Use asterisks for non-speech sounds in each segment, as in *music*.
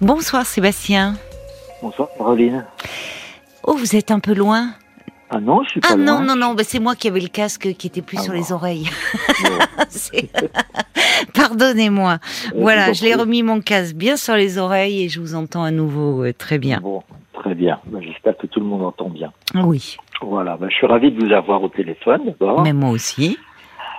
Bonsoir Sébastien. Bonsoir Caroline. Oh, vous êtes un peu loin Ah non, je suis pas Ah non, loin. non, non, bah, c'est moi qui avais le casque qui était plus Ah sur bon. les oreilles. *laughs* Pardonnez-moi. Euh, Voilà, je l'ai remis mon casque bien sur les oreilles et je vous entends à nouveau euh, très bien. Bon, très bien. Ben, J'espère que tout le monde entend bien. Oui, Voilà, ben, je suis ravi de vous avoir au téléphone d'abord. mais moi aussi.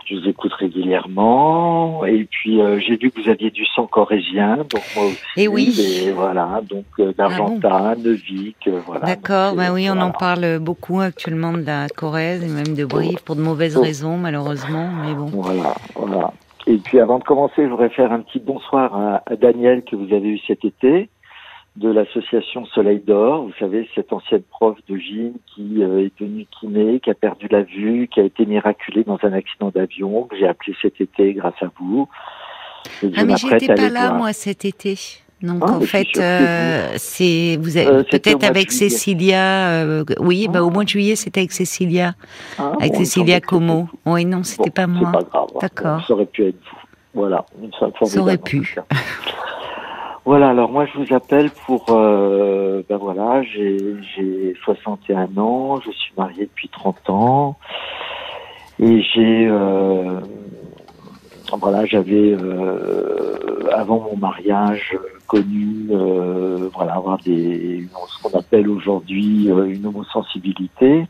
Je vous écoute régulièrement. Et puis euh, j'ai vu que vous aviez du sang corésien, donc moi aussi. Eh oui. Et voilà, donc euh, d'Argentat, de Vic, euh, voilà. D'accord, bah euh, oui, on voilà. en parle beaucoup actuellement de la Corrèze et même de Brive pour de mauvaises Oh. raisons malheureusement, mais bon. Voilà, voilà. Et puis avant de commencer, je voudrais faire un petit bonsoir à, à Daniel que vous avez eu cet été de l'association Soleil d'Or. Vous savez, cette ancienne prof de gym qui euh, est devenue kiné, qui a perdu la vue, qui a été miraculée dans un accident d'avion, que j'ai appelé cet été grâce à vous. Et Ah mais j'étais pas là moi cet été. Donc Ah, en fait, euh, c'est vous Euh, peut-être avec. Cécilia. euh, oui, bah Ah. au mois de juillet, c'était avec Cécilia, Ah, avec bon, il Cécilia Como. Oui, non, c'était Bon, pas moi. C'est pas grave. D'accord. Ça aurait pu être vous. Voilà, Ça aurait pu. *laughs* Voilà, alors moi je vous appelle pour, euh, ben voilà, j'ai j'ai 61 ans, je suis marié depuis 30 ans et j'ai, euh, voilà, j'avais euh, avant mon mariage connu, euh, voilà, avoir des, ce qu'on appelle aujourd'hui une homosensibilité.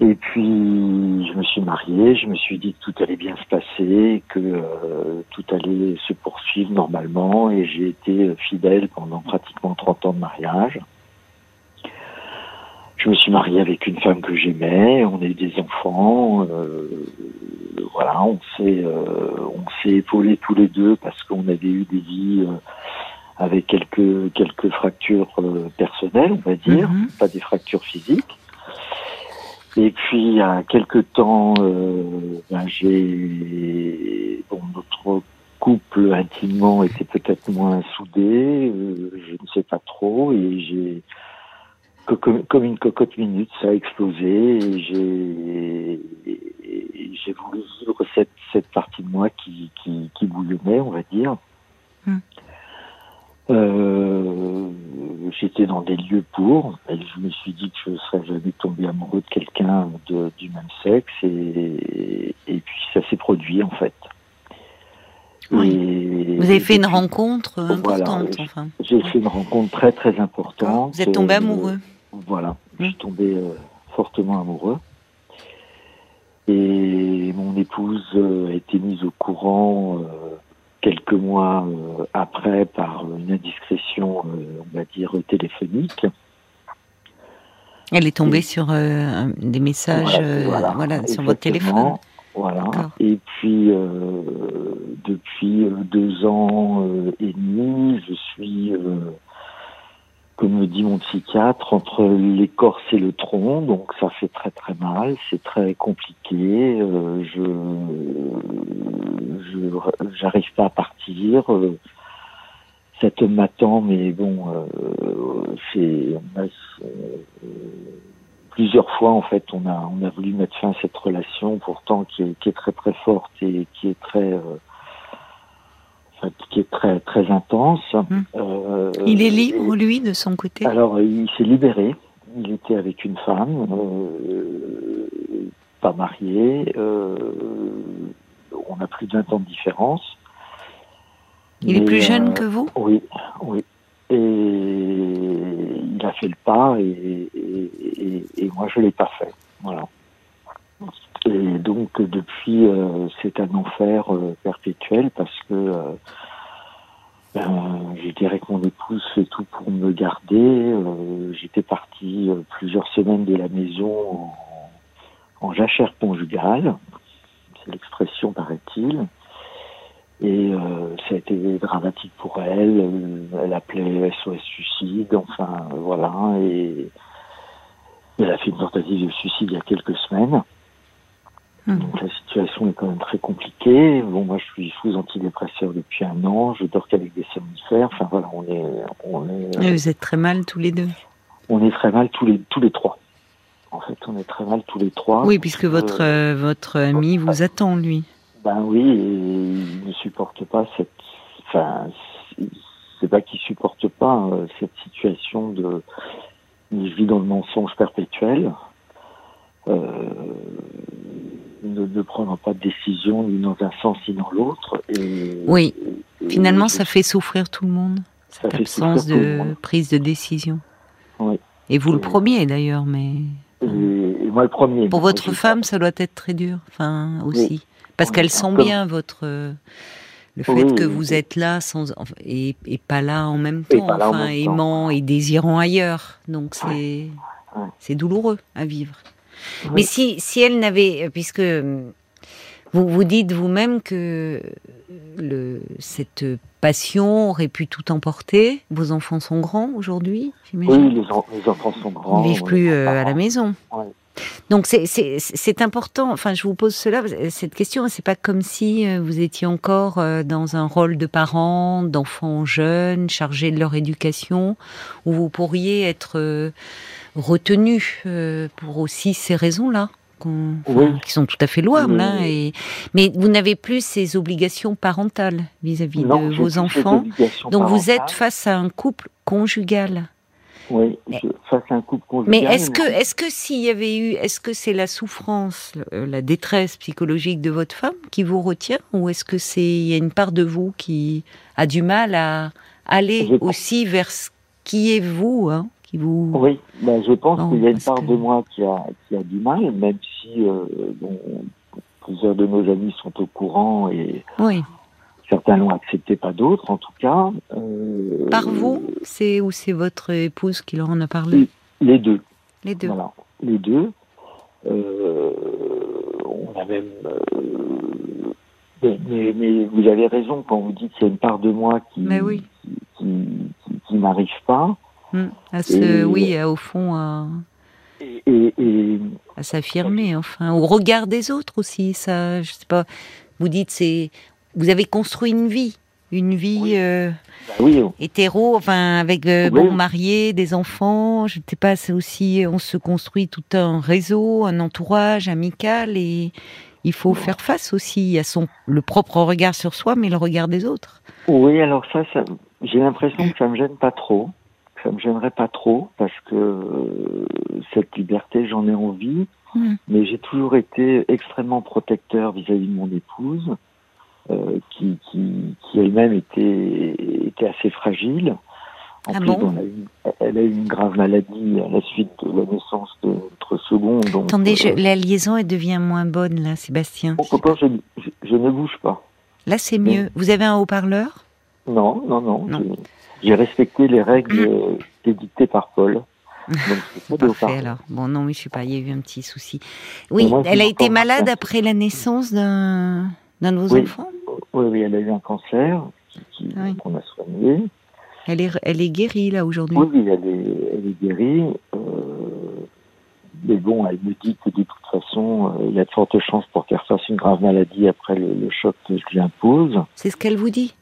Et puis, je me suis marié, je me suis dit que tout allait bien se passer, que euh, tout allait se poursuivre normalement, et j'ai été fidèle pendant pratiquement 30 ans de mariage. Je me suis marié avec une femme que j'aimais, on a eu des enfants, euh, voilà, on s'est euh, on s'est épaulés tous les deux parce qu'on avait eu des vies euh, avec quelques quelques fractures euh, personnelles, on va dire, Mhm. pas des fractures physiques. Et puis, il y a quelque temps, euh, ben, j'ai, bon, notre couple intimement était peut-être moins soudé, euh, je ne sais pas trop, et j'ai, comme, une cocotte minute, ça a explosé, et j'ai, et j'ai voulu vivre cette, cette partie de moi qui, qui, qui bouillonnait, on va dire. Hmm. Euh, j'étais dans des lieux pour, et je me suis dit que je serais jamais tombé amoureux de quelqu'un du même sexe, et, et puis ça s'est produit en fait. Oui. Et- Vous avez fait une rencontre Voilà, importante, je- enfin. J'ai fait une rencontre très très importante. Vous êtes tombé Euh, amoureux. voilà, je Mm. suis tombé euh, fortement amoureux. Et mon épouse euh, a été mise au courant quelques mois euh, après par une indiscrétion, euh, on va dire, téléphonique. Elle est tombée Et- sur euh, des messages, Voilà, voilà, voilà, sur votre téléphone. Voilà. Et puis, depuis deux ans et demi, je suis, comme me dit mon psychiatre, entre l'écorce et le tronc. Donc, ça fait très très mal. C'est très compliqué. Euh, je, j'arrive pas à partir. Euh, cet homme m'attend, mais bon, euh, plusieurs fois en fait on a on a voulu mettre fin à cette relation pourtant qui est, qui est très très forte et qui est très euh, qui est très très intense. Hmm. Euh, Il est et- libre, lui, de son côté? Alors il s'est libéré. Il était avec une femme, euh, pas marié. euh, on a plus de 20 ans de différence. Il est plus jeune que vous? oui, oui. Et il a fait le pas et, et, moi je l'ai pas fait. Voilà. Et donc depuis euh, c'est un enfer euh, perpétuel parce que euh, ben, je dirais que mon épouse fait tout pour me garder. Euh, J'étais parti euh, plusieurs semaines de la maison en, en jachère conjugale, c'est l'expression paraît-il. Et euh, ça a été dramatique pour elle. Elle appelait SOS suicide, enfin voilà. Et elle a fait une tentative de suicide il y a quelques semaines. Hmm. Donc la situation est quand même très compliquée. Bon, moi je suis sous antidépresseur depuis un an. Je dors qu'avec des somnifères. Enfin voilà, on est, on est, Et Vous êtes très mal tous les deux? on est très mal tous les tous les trois. En fait, on est très mal tous les trois. Oui, puisque votre, euh, votre ami vous attend, lui. Ben oui, et il ne supporte pas cette. Enfin, c'est- pas qu'il pas euh, cette situation de je vis dans le mensonge perpétuel. Euh, ne, ne prendra pas de décision ni dans un sens ni dans l'autre. Et, Oui, et finalement, ça fait souffrir tout le monde, cette absence de prise de décision. Oui. Et vous le premier d'ailleurs, mais moi le premier. pour votre femme, ça doit être très dur, enfin aussi, parce Oui, qu'elle sent comme- bien votre le fait Oui, que oui, vous oui. êtes là sans et, et pas là en même temps, en enfin temps. aimant et désirant ailleurs. Donc c'est Ouais. c'est douloureux à vivre. Oui. Mais si si elle n'avait puisque hum, vous vous dites vous-même que le cette passion aurait pu tout emporter. Vos enfants sont grands aujourd'hui, j'imagine? Oui, les, en- les enfants sont grands. Ils vivent plus euh, à la maison. Ouais. Donc c'est important. Enfin, je vous pose cela cette question. C'est pas comme si euh, vous étiez encore euh, dans un rôle de parent, d'enfants jeunes, chargés de leur éducation, où vous pourriez être euh, retenu pour aussi ces raisons-là. Oui. qui sont tout à fait louables, Oui. hein, et, mais vous n'avez plus ces obligations parentales vis-à-vis de vos enfants. Donc vous êtes face à un couple conjugal. Oui, Mais- je- face à un couple conjugal. Mais est-ce que, est-ce que s'il y avait eu, est-ce que c'est la souffrance, le- la détresse psychologique de votre femme qui vous retient, ou est-ce que c'est, il y a une part de vous qui a du mal à aller Je- aussi vers ce qui est vous, hein, qui vous. Oui, ben, je pense qu'il y a une part que- de moi qui a, qui a du mal, même si euh, bon, plusieurs de nos amis sont au courant et Oui. Certains l'ont accepté, pas d'autres en tout cas. Euh, Par vous, c'est ou c'est votre épouse qui leur en a parlé, Les deux. les deux. Voilà, les deux. Euh, on a même. euh, mais, mais, mais vous avez raison quand vous dites qu'il y a une part de moi qui, Mais oui. qui, qui, qui- qui n'arrive pas. Hmm. À se, Et- oui, au fond, à, et- à s'affirmer, enfin, au regard des autres aussi. Ça, je sais pas. Vous dites, c'est, vous avez construit une vie, une vie. Oui. euh, oui, hétéro, enfin avec euh, Oui. bon marié, des enfants, je ne sais pas, c'est aussi on se construit tout un réseau, un entourage amical et il faut faire face aussi à son le propre regard sur soi, mais le regard des autres. oui, alors ça, ça j'ai l'impression que ça me gêne pas trop. que Ça me gênerait pas trop parce que euh, cette liberté, j'en ai envie. Mm. Mais j'ai toujours été extrêmement protecteur vis-à-vis de mon épouse, euh, qui, qui, qui elle-même était, était assez fragile. En Ah plus, bon elle, a eu, elle a eu une grave maladie à la suite de la naissance de notre second. Donc, Attendez, je- euh, la liaison elle devient moins bonne là, Sébastien. pourtant, je, je, je ne bouge pas. Là c'est mieux. Vous avez un haut-parleur? Non, non, non. J'ai respecté les règles euh, édictées par Paul. Donc, *laughs* Parfait alors. Bon non, mais je sais pas, il y a eu un petit souci. Oui, moi, elle a été malade après la naissance d'un d'un de vos Oui. enfants? Oui, oui, elle a eu un cancer Ah oui. qu'on a soigné. Elle est elle est guérie là aujourd'hui? Oui, oui, elle est, elle est guérie. Euh, mais bon, elle me dit que de toute façon, euh, il y a de fortes chances pour qu'elle fasse une grave maladie après le, le choc que je lui impose. C'est ce qu'elle vous dit?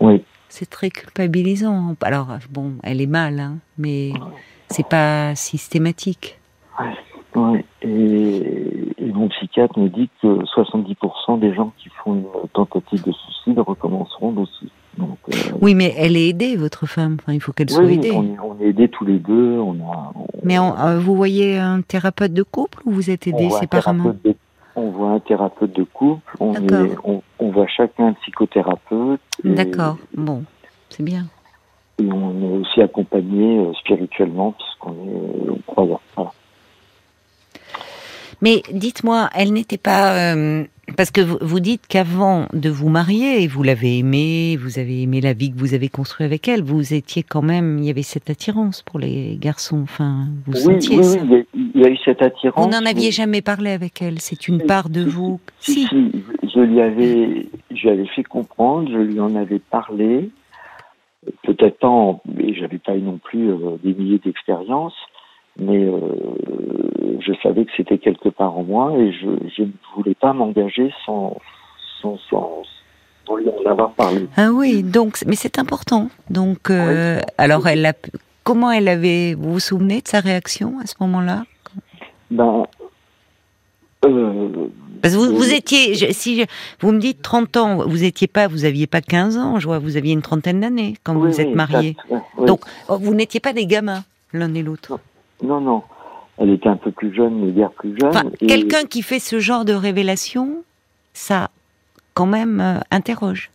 Oui, C'est très culpabilisant. Alors, bon, elle est mal, hein, mais c'est pas systématique. ouais. Et, et mon psychiatre me dit que 70% des gens qui font une tentative de suicide recommenceront aussi. Donc, euh, Oui, mais elle est aidée, votre femme. Enfin, il faut qu'elle oui, soit aidée. on, est, on est aidés tous les deux. On a, on- Mais on- euh, vous voyez un thérapeute de couple ou vous êtes aidés séparément de- on voit un thérapeute de couple, on, est, on, voit chacun un psychothérapeute. D'accord. Bon, c'est bien. Et on est aussi accompagné euh, spirituellement puisqu'on est croyant. Voilà. Mais dites-moi, elle n'était pas euh, parce que vous, dites qu'avant de vous marier, et vous l'avez aimée, vous avez aimé la vie que vous avez construite avec elle, vous étiez quand même, il y avait cette attirance pour les garçons. Enfin, vous Oui, sentiez oui, ça. oui, il y, a, eu cette attirance. Vous n'en aviez mais- jamais parlé avec elle. C'est une part de vous. Si, je lui avais, je lui avais fait comprendre, je lui en avais parlé. Peut-être pas, en, mais j'avais pas eu non plus euh, des milliers d'expériences, mais euh, je savais que c'était quelque part en moi et je, je ne voulais pas m'engager sans, sans, sans, sans lui en avoir parlé. Ah oui, donc mais c'est important. Donc euh, Oui. alors elle a comment elle avait vous vous souvenez de sa réaction à ce moment-là? Ben, euh, Parce que vous, vous étiez, je- si je- vous me dites 30 ans, vous étiez pas, vous aviez pas 15 ans, je vois, vous aviez une trentaine d'années quand Oui, vous êtes mariés. oui. Donc, oh, vous n'étiez pas des gamins, l'un et l'autre. Non, non. Elle était un peu plus jeune, mais guère plus jeune. Enfin, et- quelqu'un qui fait ce genre de révélation, ça, quand même, euh, interroge.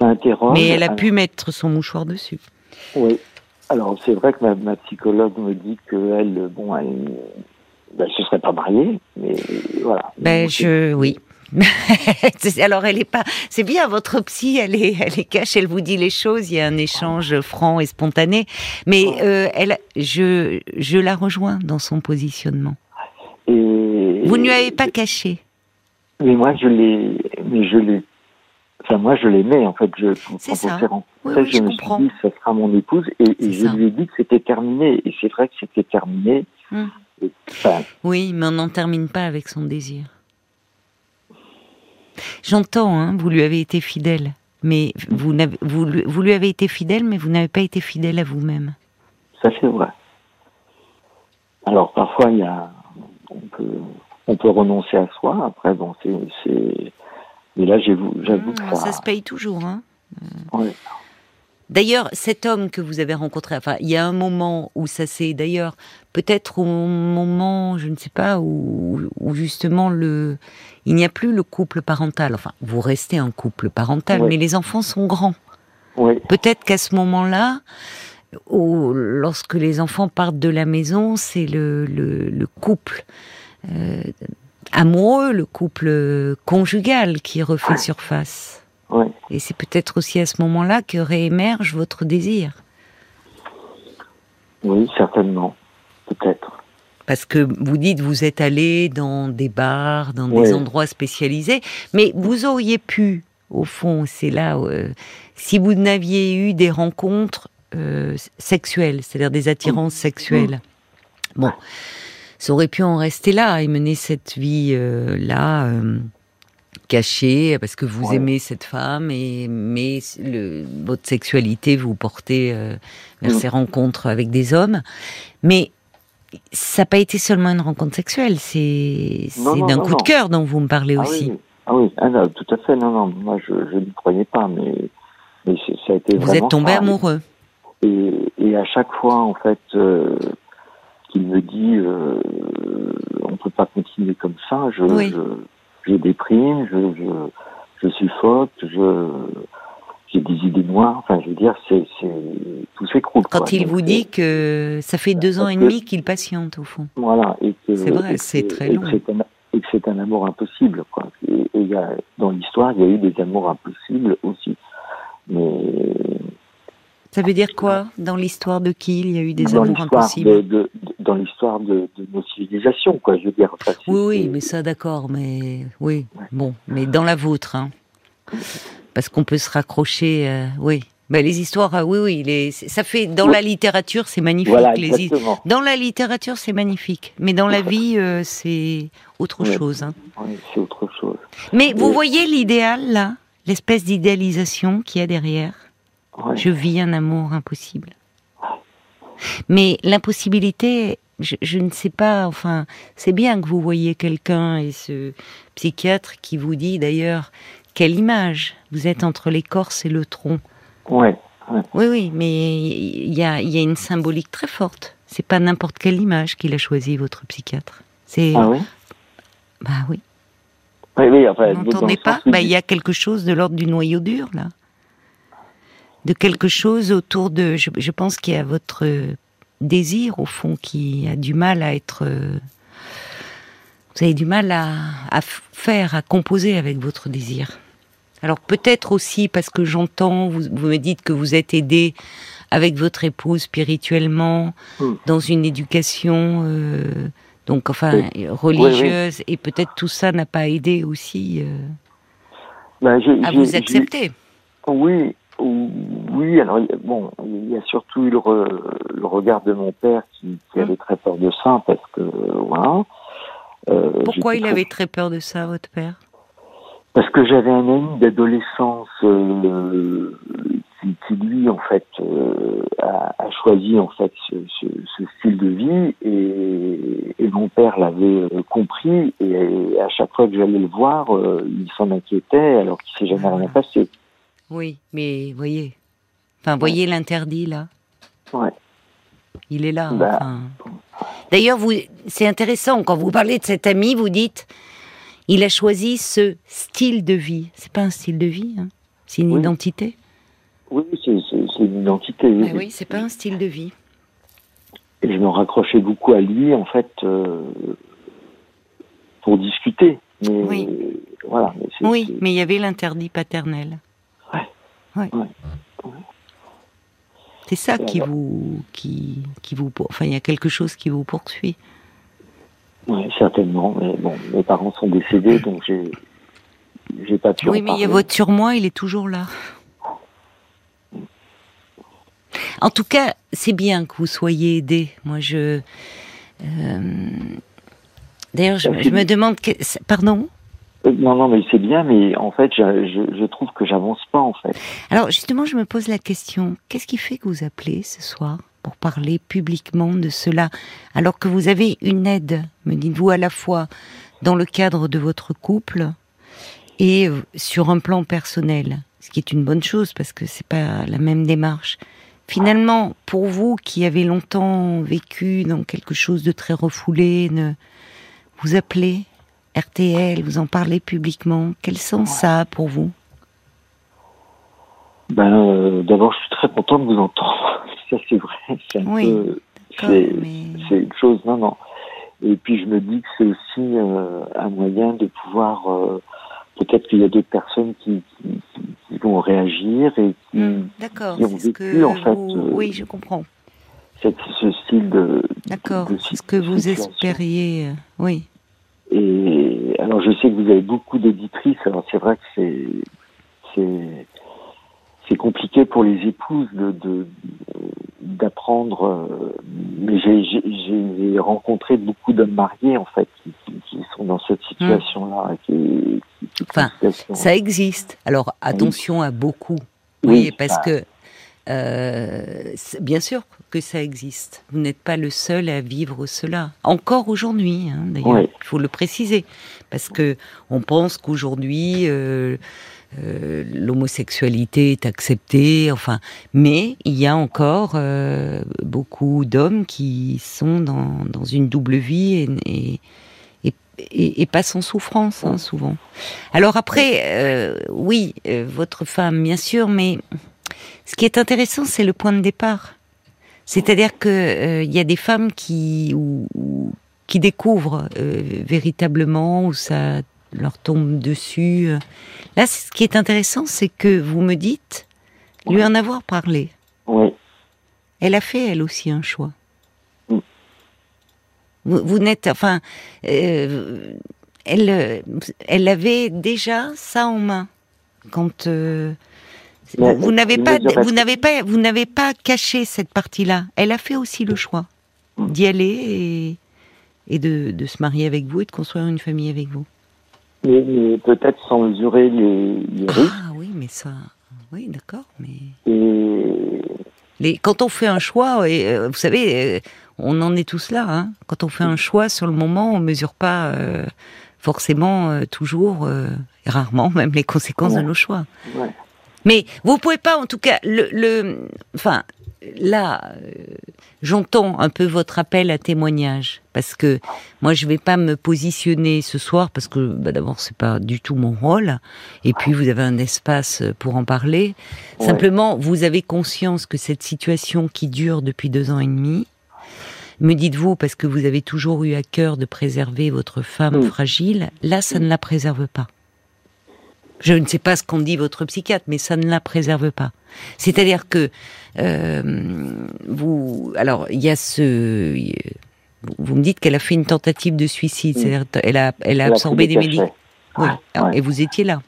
Ça interroge. Mais elle a pu mettre son mouchoir dessus. Oui. Alors, c'est vrai que ma, ma psychologue me dit qu'elle, bon, elle ben, se serait pas mariée, mais voilà. Ben, je, oui. *laughs* Alors, elle est pas. C'est bien, votre psy, elle est, elle est cache, elle vous dit les choses. Il y a un échange franc et spontané. Mais euh, elle, je, je la rejoins dans son positionnement. Et, Vous ne lui avez pas caché. Mais moi, je l'ai, mais je l'ai, enfin, moi, je l'aimais, en fait. Je, C'est ça. Oui, oui, je, je me comprends. suis dit, ça sera mon épouse, et, je ça. lui ai dit que c'était terminé. Et c'est vrai que c'était terminé. Hum. Enfin, Oui, mais on n'en termine pas avec son désir. J'entends, hein, vous lui avez été fidèle. Mais vous, n'avez- vous, vous lui avez été fidèle, mais vous n'avez pas été fidèle à vous-même. ça, c'est vrai. Alors, parfois, il y a, on peut, on peut renoncer à soi. Après, bon, c'est, c'est, mais là, j'avoue, j'avoue que Ah, ça, ça se paye toujours, hein. ouais. D'ailleurs, cet homme que vous avez rencontré, enfin, il y a un moment où ça s'est, d'ailleurs, peut-être au moment, je ne sais pas, où, où justement le, il n'y a plus le couple parental. Enfin, vous restez un couple parental, Oui. mais les enfants sont grands. Oui, Peut-être qu'à ce moment-là, lorsque les enfants partent de la maison, c'est le, le, le couple euh, amoureux, le couple conjugal qui refait surface. oui. Et c'est peut-être aussi à ce moment-là que réémerge votre désir. Oui, certainement. Peut-être. Parce que vous dites vous êtes allé dans des bars, dans des endroits spécialisés, mais vous auriez pu, au fond, c'est là, euh, si vous n'aviez eu des rencontres euh, sexuelles, c'est-à-dire des attirances sexuelles, bon, ça aurait pu en rester là et mener cette vie euh, euh, cachée parce que vous Ouais. aimez cette femme et mais le, votre sexualité vous portez euh, vers Mm. ces rencontres avec des hommes. Mais ça n'a pas été seulement une rencontre sexuelle, c'est Non, c'est non, d'un non, coup non. de cœur dont vous me parlez Ah aussi. oui, ah oui, ah non, tout à fait. Non, non, moi je, je n'y croyais pas, mais, mais ça a été Vous vraiment êtes tombé amoureux. Et, et à chaque fois, en fait, euh, qu'il me dit, euh, on peut pas continuer comme ça, je, Oui. je, je déprime, je, je, je suffoque, je, des idées noires. Enfin, je veux dire, c'est, tout s'écroule. Quand quoi. il Donc, vous dit que ça fait deux ans et demi qu'il patiente au fond. Voilà, et C'est vrai, c'est très long. que c'est un, et que c'est un amour impossible, quoi. Et, et il y a, dans l'histoire, il y a eu des amours impossibles aussi. Mais Ça veut dire quoi? Dans l'histoire de qui il y a eu des dans amours impossibles? de, de- de- dans l'histoire de, nos civilisations, quoi. Je veux dire. Enfin, Oui, oui, mais ça d'accord, mais oui, Ouais. bon, mais dans la vôtre, hein. Parce qu'on peut se raccrocher, euh, oui. Ben, les histoires, ah oui, oui, les, ça fait dans Oui. la littérature, c'est magnifique. Voilà, les. Dans la littérature, c'est magnifique, mais dans la vie, euh, c'est autre chose. hein. Oui, c'est autre chose. Mais vous voyez l'idéal là, l'espèce d'idéalisation qu'il y a derrière? Je vis un amour impossible. Mais l'impossibilité, je, je ne sais pas, enfin, c'est bien que vous voyez quelqu'un et ce psychiatre qui vous dit d'ailleurs, quelle image, vous êtes entre l'écorce et le tronc. Ouais, ouais. Oui, oui, mais il y a, il y a une symbolique très forte. C'est pas n'importe quelle image qu'il a choisi, votre psychiatre. C'est. Ah oui? Bah oui. Oui, oui. Enfin, Vous n'entendez pas? Bah, il- y a quelque chose de l'ordre du noyau dur, là. De quelque chose autour de. Je, je pense qu'il y a votre euh, désir, au fond, qui a du mal à être. euh, Vous avez du mal à, faire, à composer avec votre désir. Alors peut-être aussi parce que j'entends, vous, vous me dites que vous êtes aidé avec votre épouse spirituellement, Hmm. dans une éducation, euh, donc enfin religieuse, et peut-être tout ça n'a pas aidé aussi euh, Ben, à vous accepter. Oui, ou- oui. Alors il y a- bon, il y a surtout eu le, re- le regard de mon père qui, qui avait très peur de ça parce que voilà. Euh, Pourquoi il très- avait très peur de ça, votre père? Parce que j'avais un ami d'adolescence euh, qui, qui, lui, en fait, euh, a, a, choisi en fait ce, ce, ce style de vie et, et mon père l'avait compris et, à chaque fois que j'allais le voir, il s'en inquiétait alors qu'il s'est jamais rien passé. Oui, mais voyez, enfin voyez l'interdit là. Ouais. Il est là. Bah, enfin. D'ailleurs, vous, c'est intéressant quand vous parlez de cet ami, vous dites, il a choisi ce style de vie. C'est pas un style de vie, hein c'est une Oui. identité. Oui, c'est une identité. Oui, c'est pas un style de vie. Et je me raccrochais beaucoup à lui, en fait, euh, pour discuter. Mais Oui. voilà. mais Oui, il y avait l'interdit paternel. Ouais. Ouais. Ouais. C'est ça qui vous, qui, qui vous, enfin, il y a quelque chose qui vous poursuit. Ouais, certainement. Mais bon, mes parents sont décédés, donc j'ai, j'ai pas pu. Oui, en mais il y a votre surmoi, il est toujours là. En tout cas, c'est bien que vous soyez aidé. Moi, je. euh, D'ailleurs, je, je me demande. que- Pardon? Euh, Non, non, mais c'est bien, mais en fait, je, je, je trouve que j'avance pas, en fait. Alors, justement, je me pose la question qu'est-ce qui fait que vous appelez ce soir? Pour parler publiquement de cela, alors que vous avez une aide, me dites-vous, à la fois dans le cadre de votre couple et euh, sur un plan personnel, ce qui est une bonne chose parce que c'est pas la même démarche. Finalement, pour vous qui avez longtemps vécu dans quelque chose de très refoulé, vous appelez RTL, vous en parlez publiquement, quel sens ça a pour vous? Ben, euh, d'abord, je suis très content de vous entendre. Ça, c'est vrai. *laughs* C'est un Oui, peu, c'est, mais- une chose, non, non. Et puis, je me dis que c'est aussi euh, un moyen de pouvoir. euh, peut-être qu'il y a d'autres personnes qui, qui, qui- qui vont réagir et qui Hmm, qui ont vécu, que en fait, vous... euh, Oui, je comprends. cette, ce style de. D'accord, c'est ce que vous situation. espériez. Oui. Et alors, je sais que vous avez beaucoup d'auditrices. Alors, c'est vrai que c'est c'est compliqué pour les épouses de de- d'apprendre. euh, mais j'ai j'ai- j'ai rencontré beaucoup d'hommes mariés en fait qui, qui, qui sont dans cette situation-là. Qui, qui, qui- Enfin, situation- Ça existe. Alors, attention à beaucoup. Oui, Oui, parce que, euh, bien sûr que ça existe. Vous n'êtes pas le seul à vivre cela. Encore aujourd'hui, hein, d'ailleurs, Oui. Il faut le préciser. Parce que on pense qu'aujourd'hui, euh, euh, l'homosexualité est acceptée, enfin, mais il y a encore euh, beaucoup d'hommes qui sont dans, dans une double vie et, et, et, et- pas sans souffrance, hein, souvent. Alors après, euh, oui, euh, votre femme, bien sûr, mais ce qui est intéressant, c'est le point de départ. C'est-à-dire que euh, il y a des femmes qui ou, ou- qui découvrent euh, véritablement où ça leur tombe dessus. Là, ce qui est intéressant, c'est que vous me dites lui en avoir parlé. Oui, Elle a fait elle aussi un choix. Mm. Vous, vous n'êtes, enfin, euh, elle, euh, elle avait déjà ça en main quand. euh, vous, vous n'avez pas, mesure vous n'avez pas, vous n'avez pas caché cette partie-là. Elle a fait aussi le choix Mm. d'y aller et, de, de se marier avec vous et de construire une famille avec vous. mais, mais peut-être sans mesurer les, les risques. Ah oui, mais ça, oui, d'accord, mais. Et Les, quand on fait un choix, et, euh, vous savez, euh, on en est tous là. Hein, quand on fait un choix sur le moment, on mesure pas euh, forcément euh, toujours, et rarement même, les conséquences de nos choix. ouais. Mais vous pouvez pas, en tout cas, le, le enfin, là, euh, j'entends un peu votre appel à témoignage parce que moi, je vais pas me positionner ce soir parce que bah, d'abord, c'est pas du tout mon rôle, et puis vous avez un espace pour en parler. Ouais. Simplement, vous avez conscience que cette situation qui dure depuis deux ans et demi. Me dites-vous, parce que vous avez toujours eu à cœur de préserver votre femme Mm. fragile, là, ça ne la préserve pas. Je ne sais pas ce qu'en dit votre psychiatre, mais ça ne la préserve pas. C'est-à-dire que euh, vous, alors il y a ce, vous me dites qu'elle a fait une tentative de suicide, c'est-à-dire elle a, elle a Elle a absorbé des médicaments. cachets. Oui. Ouais. Et vous étiez là.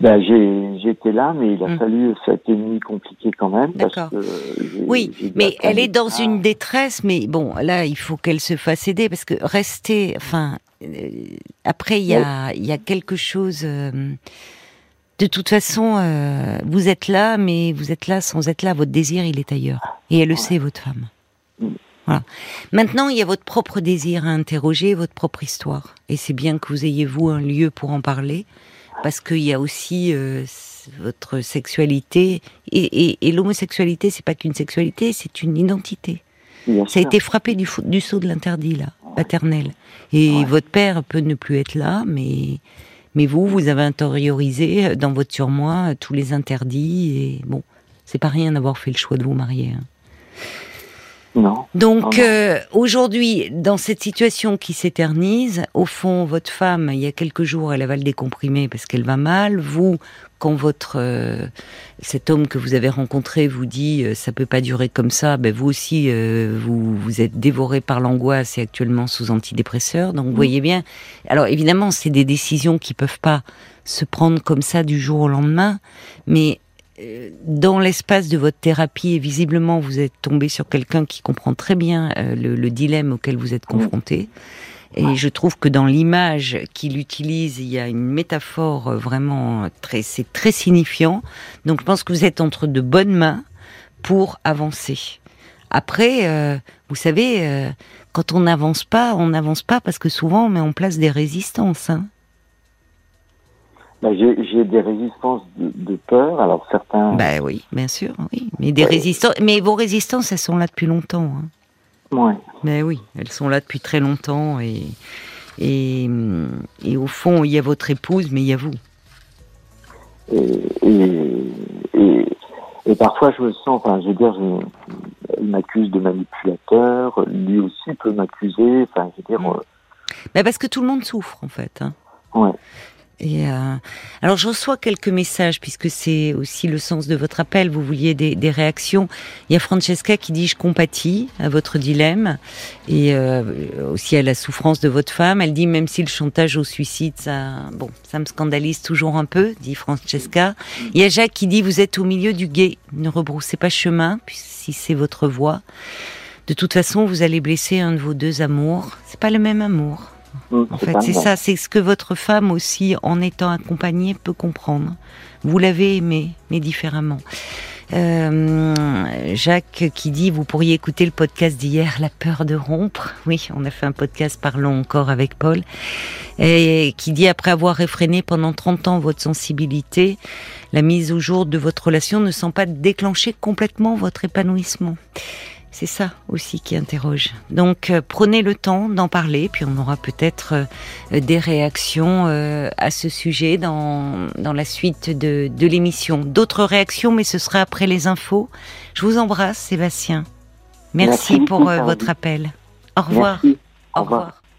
Ben, j'ai, j'étais là, mais il a Mm. fallu, ça a été une nuit compliquée quand même. Parce que Oui, mais elle est dans ça. une détresse, mais bon, là, il faut qu'elle se fasse aider parce que rester, enfin, euh, après, il y a, il y a quelque chose. euh, De toute façon, euh, vous êtes là, mais vous êtes là sans être là. Votre désir, il est ailleurs. Et elle le sait, votre femme. Mm. Voilà. Maintenant, il y a votre propre désir à interroger, votre propre histoire. Et c'est bien que vous ayez, vous, un lieu pour en parler. Parce qu'il y a aussi euh, votre sexualité. Et, et, et l'homosexualité, c'est pas qu'une sexualité, c'est une identité. Bien Ça a été frappé du, du saut de l'interdit, là, paternel. Et Ouais. votre père peut ne plus être là, mais, mais vous, vous avez intériorisé euh, dans votre surmoi euh, tous les interdits. Et bon, c'est pas rien d'avoir fait le choix de vous marier. hein. Non. Donc euh, aujourd'hui, dans cette situation qui s'éternise, au fond, votre femme, il y a quelques jours, elle avale des comprimés parce qu'elle va mal. Vous, quand votre euh, cet homme que vous avez rencontré vous dit euh, ça peut pas durer comme ça, ben vous aussi euh, vous vous êtes dévoré par l'angoisse et actuellement sous antidépresseurs. Donc vous voyez bien. Alors évidemment, c'est des décisions qui peuvent pas se prendre comme ça du jour au lendemain, mais dans l'espace de votre thérapie, et visiblement vous êtes tombé sur quelqu'un qui comprend très bien euh, le, le dilemme auquel vous êtes confronté. Et je trouve que dans l'image qu'il utilise, il y a une métaphore euh, vraiment très, c'est très signifiant. Donc je pense que vous êtes entre de bonnes mains pour avancer. Après, euh, vous savez, euh, quand on n'avance pas, on n'avance pas parce que souvent on met en place des résistances. Hein. Bah, j'ai des résistances de, de peur. Alors certains. Bah oui, bien sûr, oui. Mais des Ouais. résistances, mais vos résistances, elles sont là depuis longtemps. Hein. Ouais. Mais oui, elles sont là depuis très longtemps et, et, et au fond, il y a votre épouse, mais il y a vous. Et, et, et, et parfois je me sens. Enfin, je veux dire, je, il m'accuse de manipulateur. Lui aussi peut m'accuser. Enfin, je veux dire. Mm. euh, Bah parce que tout le monde souffre en fait. Hein. ouais. Et euh, alors je reçois quelques messages puisque c'est aussi le sens de votre appel. Vous vouliez des, des réactions. Il y a Francesca qui dit je compatis à votre dilemme et euh, aussi à la souffrance de votre femme. Elle dit même si le chantage au suicide, ça, bon, ça me scandalise toujours un peu, dit Francesca. Il y a Jacques qui dit vous êtes au milieu du guet, ne rebroussez pas chemin si c'est votre voie. De toute façon, vous allez blesser un de vos deux amours. C'est pas le même amour. Mm, En fait, c'est ça, c'est ce que votre femme aussi, en étant accompagnée, peut comprendre. Vous l'avez aimé, mais différemment. Euh, Jacques qui dit, vous pourriez écouter le podcast d'hier, La peur de rompre. Oui, on a fait un podcast Parlons encore avec Paul. Et qui dit, après avoir réfréné pendant 30 ans votre sensibilité, la mise au jour de votre relation ne sent pas déclencher complètement votre épanouissement. C'est ça aussi qui interroge. Donc euh, prenez le temps d'en parler, puis on aura peut-être euh, des réactions euh, à ce sujet dans, dans la suite de, de l'émission. D'autres réactions, mais ce sera après les infos. Je vous embrasse, Sébastien. Merci, Merci pour votre appel. Au revoir. Merci. Au revoir.